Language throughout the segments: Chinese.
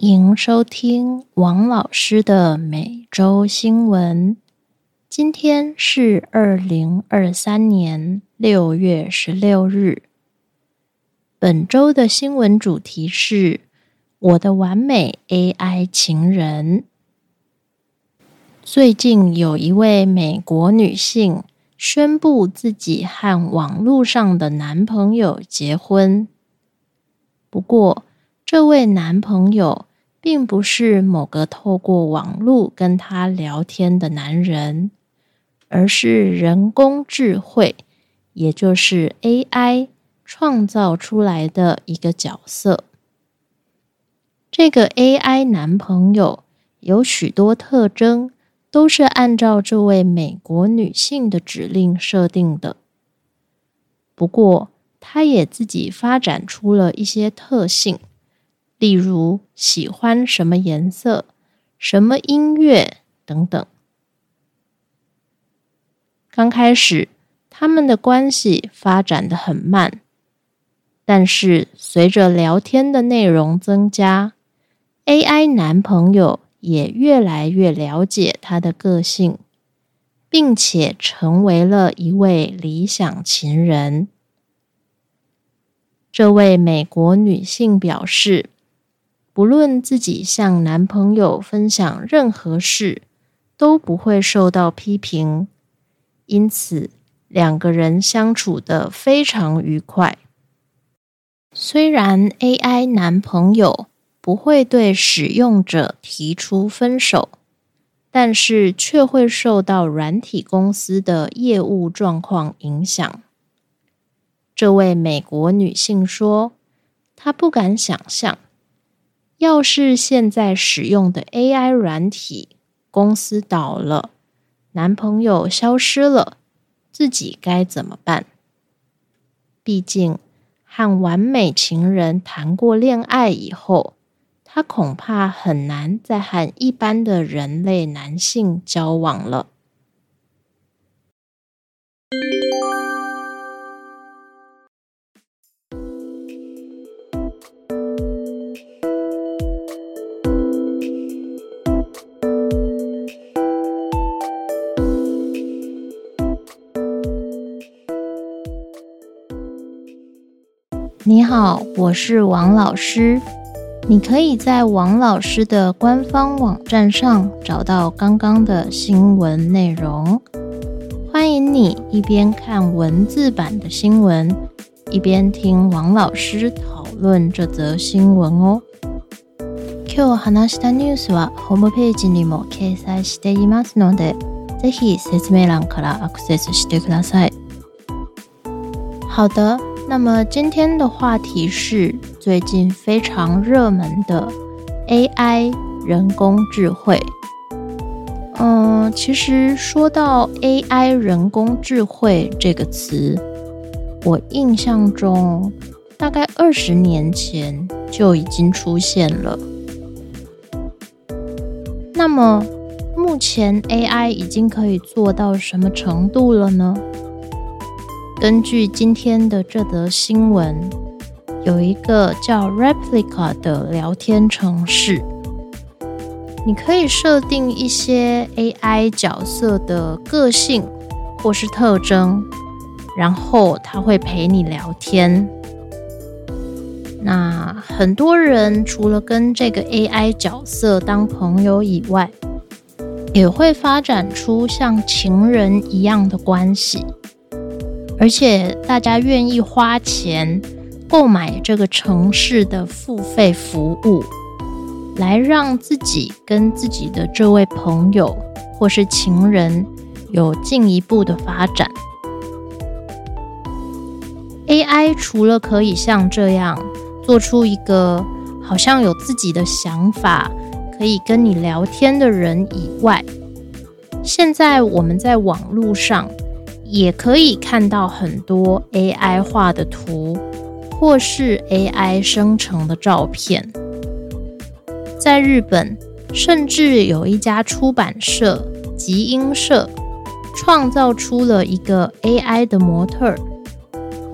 迎收听王老师的每周新闻。今天是二零二三年六月十六日。本周的新闻主题是我的完美 AI 情人。最近有一位美国女性宣布自己和网络上的男朋友结婚，不过。这位男朋友并不是某个透过网络跟他聊天的男人，而是人工智慧，也就是 AI 创造出来的一个角色。这个 AI 男朋友有许多特征，都是按照这位美国女性的指令设定的。不过，他也自己发展出了一些特性。例如喜欢什么颜色、什么音乐等等。刚开始，他们的关系发展的很慢，但是随着聊天的内容增加，AI 男朋友也越来越了解他的个性，并且成为了一位理想情人。这位美国女性表示。不论自己向男朋友分享任何事，都不会受到批评，因此两个人相处的非常愉快。虽然 AI 男朋友不会对使用者提出分手，但是却会受到软体公司的业务状况影响。这位美国女性说：“她不敢想象。”要是现在使用的 AI 软体公司倒了，男朋友消失了，自己该怎么办？毕竟和完美情人谈过恋爱以后，他恐怕很难再和一般的人类男性交往了。你好，我是王老师。你可以在王老师的官方网站上找到刚刚的新闻内容。欢迎你一边看文字版的新闻，一边听王老师讨论这则新闻哦。今日話したニュースはホームページにも掲載していますので、ぜひ説明欄からアクセスしてください。好的。 那么今天的话题是最近非常热门的 AI 人工智慧。嗯，其实说到 AI 人工智慧这个词，我印象中大概二十年前就已经出现了。那么目前 AI 已经可以做到什么程度了呢？根据今天的这则新闻，有一个叫 Replica 的聊天城市，你可以设定一些 AI 角色的个性或是特征，然后它会陪你聊天。那很多人除了跟这个 AI 角色当朋友以外，也会发展出像情人一样的关系。而且大家愿意花钱购买这个城市的付费服务，来让自己跟自己的这位朋友或是情人有进一步的发展。AI 除了可以像这样做出一个好像有自己的想法，可以跟你聊天的人以外，现在我们在网络上。也可以看到很多 AI 画的图，或是 AI 生成的照片。在日本，甚至有一家出版社集英社创造出了一个 AI 的模特。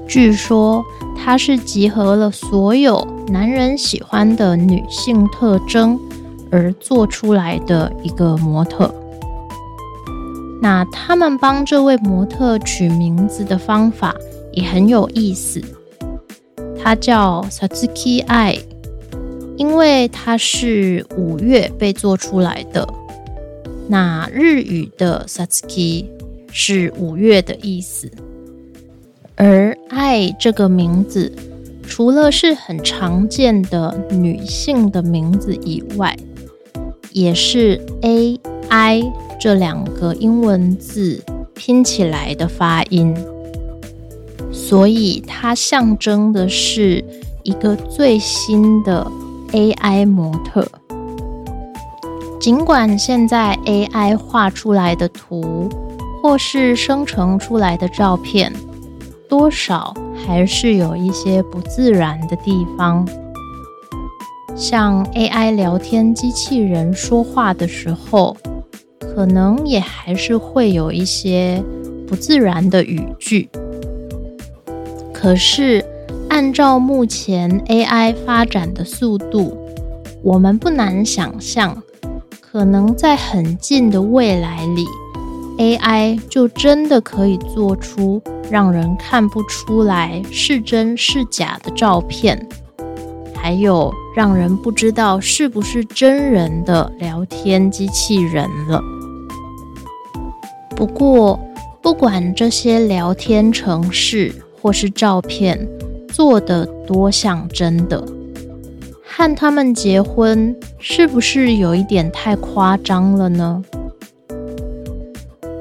据说它是集合了所有男人喜欢的女性特征而做出来的一个模特。那他们帮这位模特取名字的方法也很有意思，它叫 Satsuki 因为它是五月被做出来的。那日语的 Satsuki 是五月的意思，而爱这个名字除了是很常见的女性的名字以外，也是 A I。这两个英文字拼起来的发音，所以它象征的是一个最新的 AI 模特。尽管现在 AI 画出来的图或是生成出来的照片，多少还是有一些不自然的地方，像 AI 聊天机器人说话的时候。可能也还是会有一些不自然的语句，可是按照目前 AI 发展的速度，我们不难想象，可能在很近的未来里，AI 就真的可以做出让人看不出来是真是假的照片，还有让人不知道是不是真人的聊天机器人了。不过，不管这些聊天程式或是照片做的多像真的，和他们结婚是不是有一点太夸张了呢？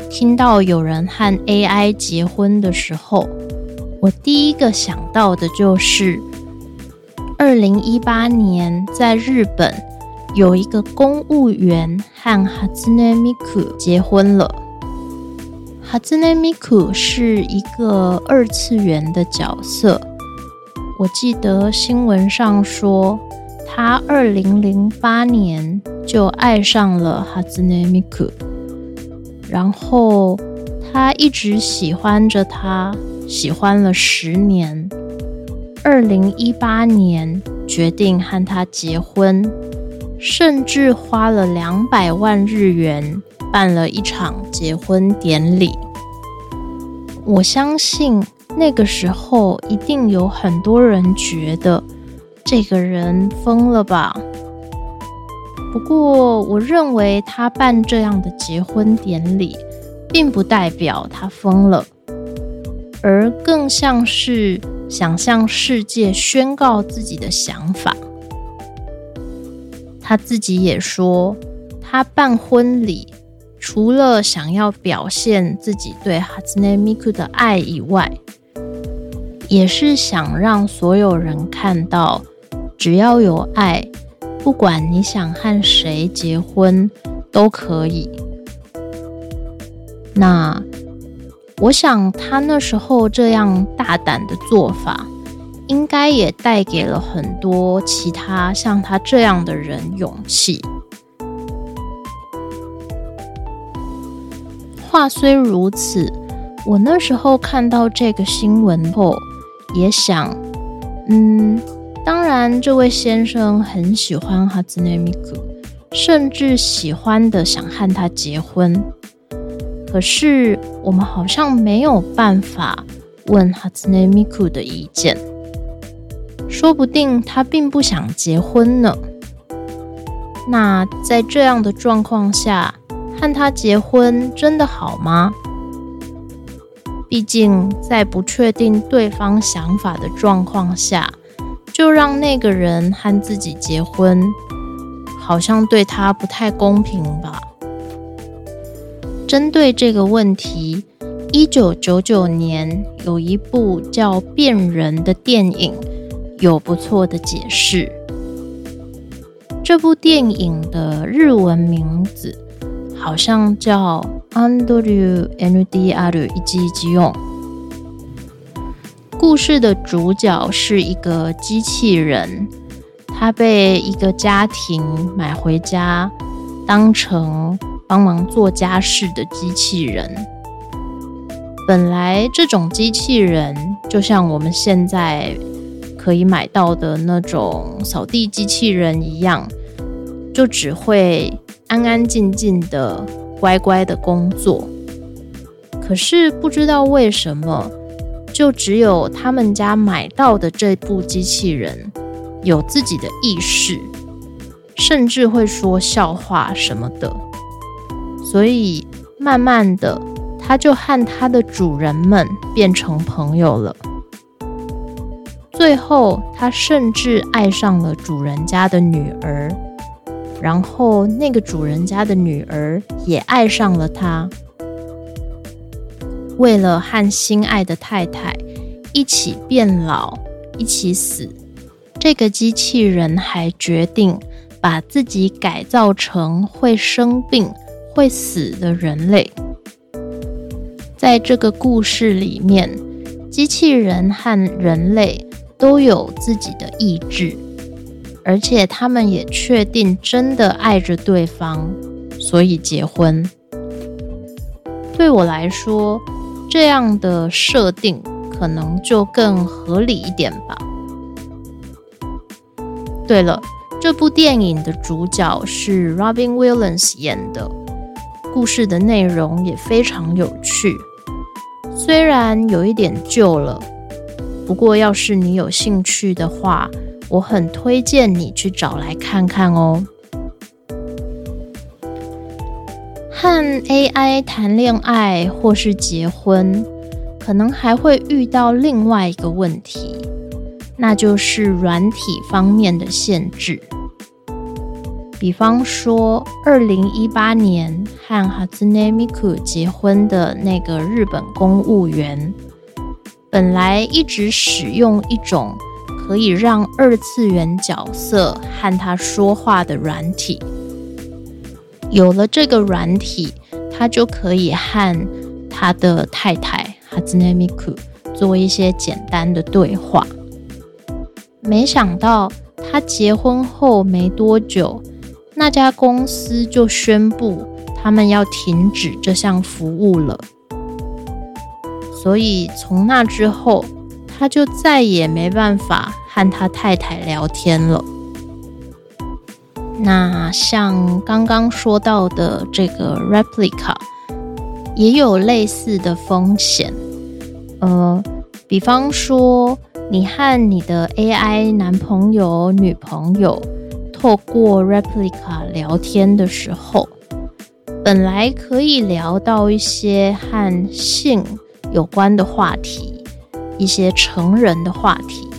听到有人和 AI 结婚的时候，我第一个想到的就是二零一八年在日本有一个公务员和 Hatsune Miku 结婚了。哈兹内米库是一个二次元的角色，我记得新闻上说，他二零零八年就爱上了哈兹内米库，然后他一直喜欢着他，喜欢了十年，二零一八年决定和他结婚，甚至花了两百万日元。办了一场结婚典礼，我相信那个时候一定有很多人觉得这个人疯了吧。不过，我认为他办这样的结婚典礼，并不代表他疯了，而更像是想向世界宣告自己的想法。他自己也说，他办婚礼。除了想要表现自己对哈兹内米库的爱以外，也是想让所有人看到，只要有爱，不管你想和谁结婚都可以。那我想他那时候这样大胆的做法，应该也带给了很多其他像他这样的人勇气。话虽如此，我那时候看到这个新闻后，也想，嗯，当然，这位先生很喜欢哈兹内米库，甚至喜欢的想和他结婚。可是，我们好像没有办法问哈兹内米库的意见，说不定他并不想结婚呢。那在这样的状况下，和他结婚真的好吗？毕竟在不确定对方想法的状况下，就让那个人和自己结婚，好像对他不太公平吧？针对这个问题，一九九九年有一部叫《变人》的电影，有不错的解释。这部电影的日文名字。好像叫 Andrew NDR 一机机用。故事的主角是一个机器人，他被一个家庭买回家，当成帮忙做家事的机器人。本来这种机器人就像我们现在可以买到的那种扫地机器人一样，就只会安安静静的、乖乖的工作。可是不知道为什么，就只有他们家买到的这部机器人有自己的意识，甚至会说笑话什么的。所以慢慢的。他就和他的主人们变成朋友了。最后，他甚至爱上了主人家的女儿，然后那个主人家的女儿也爱上了他。为了和心爱的太太一起变老、一起死，这个机器人还决定把自己改造成会生病、会死的人类。在这个故事里面，机器人和人类都有自己的意志，而且他们也确定真的爱着对方，所以结婚。对我来说，这样的设定可能就更合理一点吧。对了，这部电影的主角是 Robin Williams 演的，故事的内容也非常有趣。虽然有一点旧了，不过要是你有兴趣的话，我很推荐你去找来看看哦。和 AI 谈恋爱或是结婚，可能还会遇到另外一个问题，那就是软体方面的限制。比方说，二零一八年和哈兹内米库结婚的那个日本公务员，本来一直使用一种可以让二次元角色和他说话的软体。有了这个软体，他就可以和他的太太哈兹内米库做一些简单的对话。没想到他结婚后没多久。那家公司就宣布，他们要停止这项服务了。所以从那之后，他就再也没办法和他太太聊天了。那像刚刚说到的这个 replica，也有类似的风险。呃，比方说，你和你的 AI 男朋友、女朋友。透过 replica 聊天的时候，本来可以聊到一些和性有关的话题，一些成人的话题，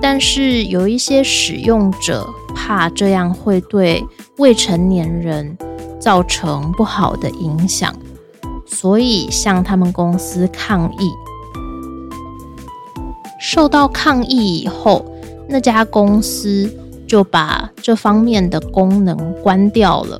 但是有一些使用者怕这样会对未成年人造成不好的影响，所以向他们公司抗议。受到抗议以后，那家公司。就把这方面的功能关掉了。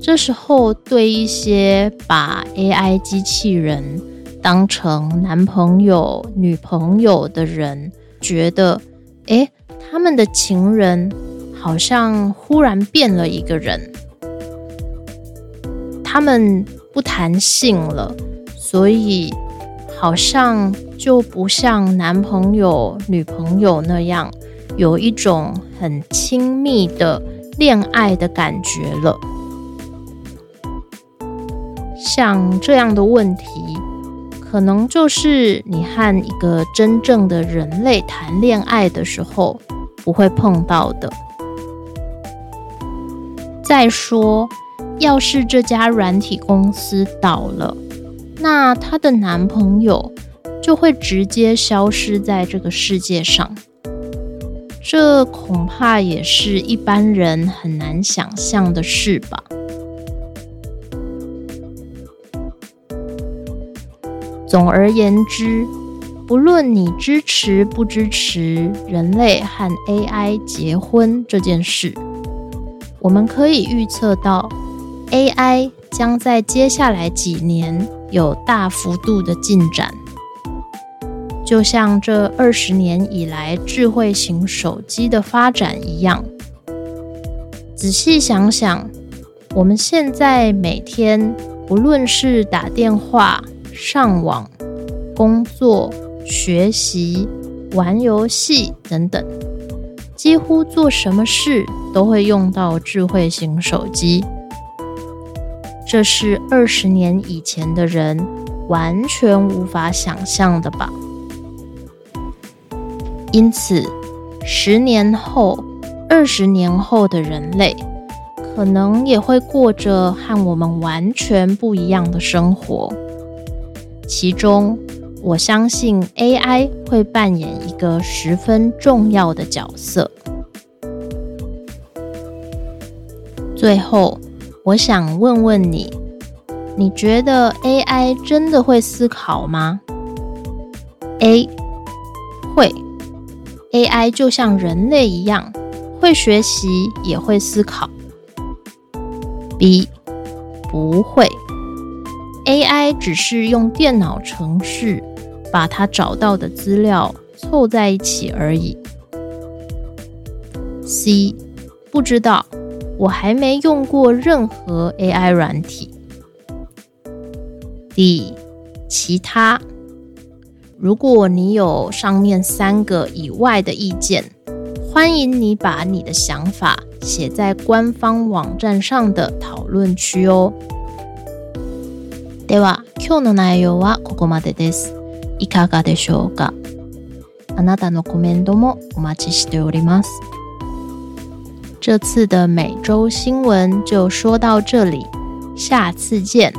这时候，对一些把 AI 机器人当成男朋友、女朋友的人，觉得，哎，他们的情人好像忽然变了一个人，他们不谈性了，所以好像就不像男朋友、女朋友那样。有一种很亲密的恋爱的感觉了。像这样的问题，可能就是你和一个真正的人类谈恋爱的时候不会碰到的。再说，要是这家软体公司倒了，那她的男朋友就会直接消失在这个世界上。这恐怕也是一般人很难想象的事吧。总而言之，不论你支持不支持人类和 AI 结婚这件事，我们可以预测到，AI 将在接下来几年有大幅度的进展。就像这二十年以来智慧型手机的发展一样，仔细想想，我们现在每天不论是打电话、上网、工作、学习、玩游戏等等，几乎做什么事都会用到智慧型手机。这是二十年以前的人完全无法想象的吧？因此，十年后、二十年后的人类，可能也会过着和我们完全不一样的生活。其中，我相信 AI 会扮演一个十分重要的角色。最后。我想问问你，你觉得 AI 真的会思考吗？A 会，AI 就像人类一样，会学习也会思考。B 不会，AI 只是用电脑程式把它找到的资料凑在一起而已。C 不知道。我还没用过任何 AI 软体。D，其他，如果你有上面三个以外的意见，欢迎你把你的想法写在官方网站上的讨论区哦。では、今日の内容はここまでです。いかがでしょうか？あなたのコメントもお待ちしております。这次的每周新闻就说到这里，下次见。